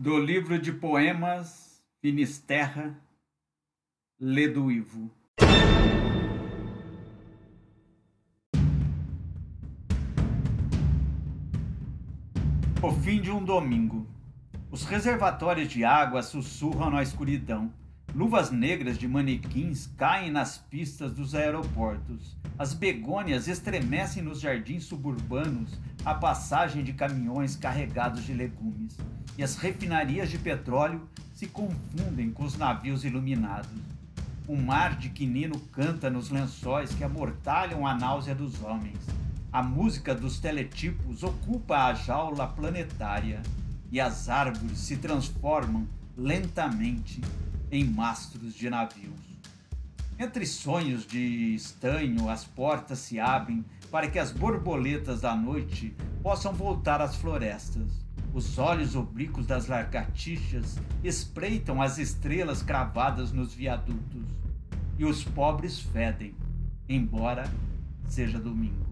Do livro de poemas Finisterra, Ledo Ivo. O fim de um domingo. Os reservatórios de água sussurram na escuridão. Luvas negras de manequins caem nas pistas dos aeroportos. As begônias estremecem nos jardins suburbanos à passagem de caminhões carregados de legumes. E as refinarias de petróleo se confundem com os navios iluminados. O mar de quinino canta nos lençóis que amortalham a náusea dos homens. A música dos teletipos ocupa a jaula planetária e as árvores se transformam lentamente em mastros de navios. Entre sonhos de estanho, as portas se abrem para que as borboletas da noite possam voltar às florestas. Os olhos oblíquos das lagartixas espreitam as estrelas cravadas nos viadutos. E os pobres fedem, embora seja domingo.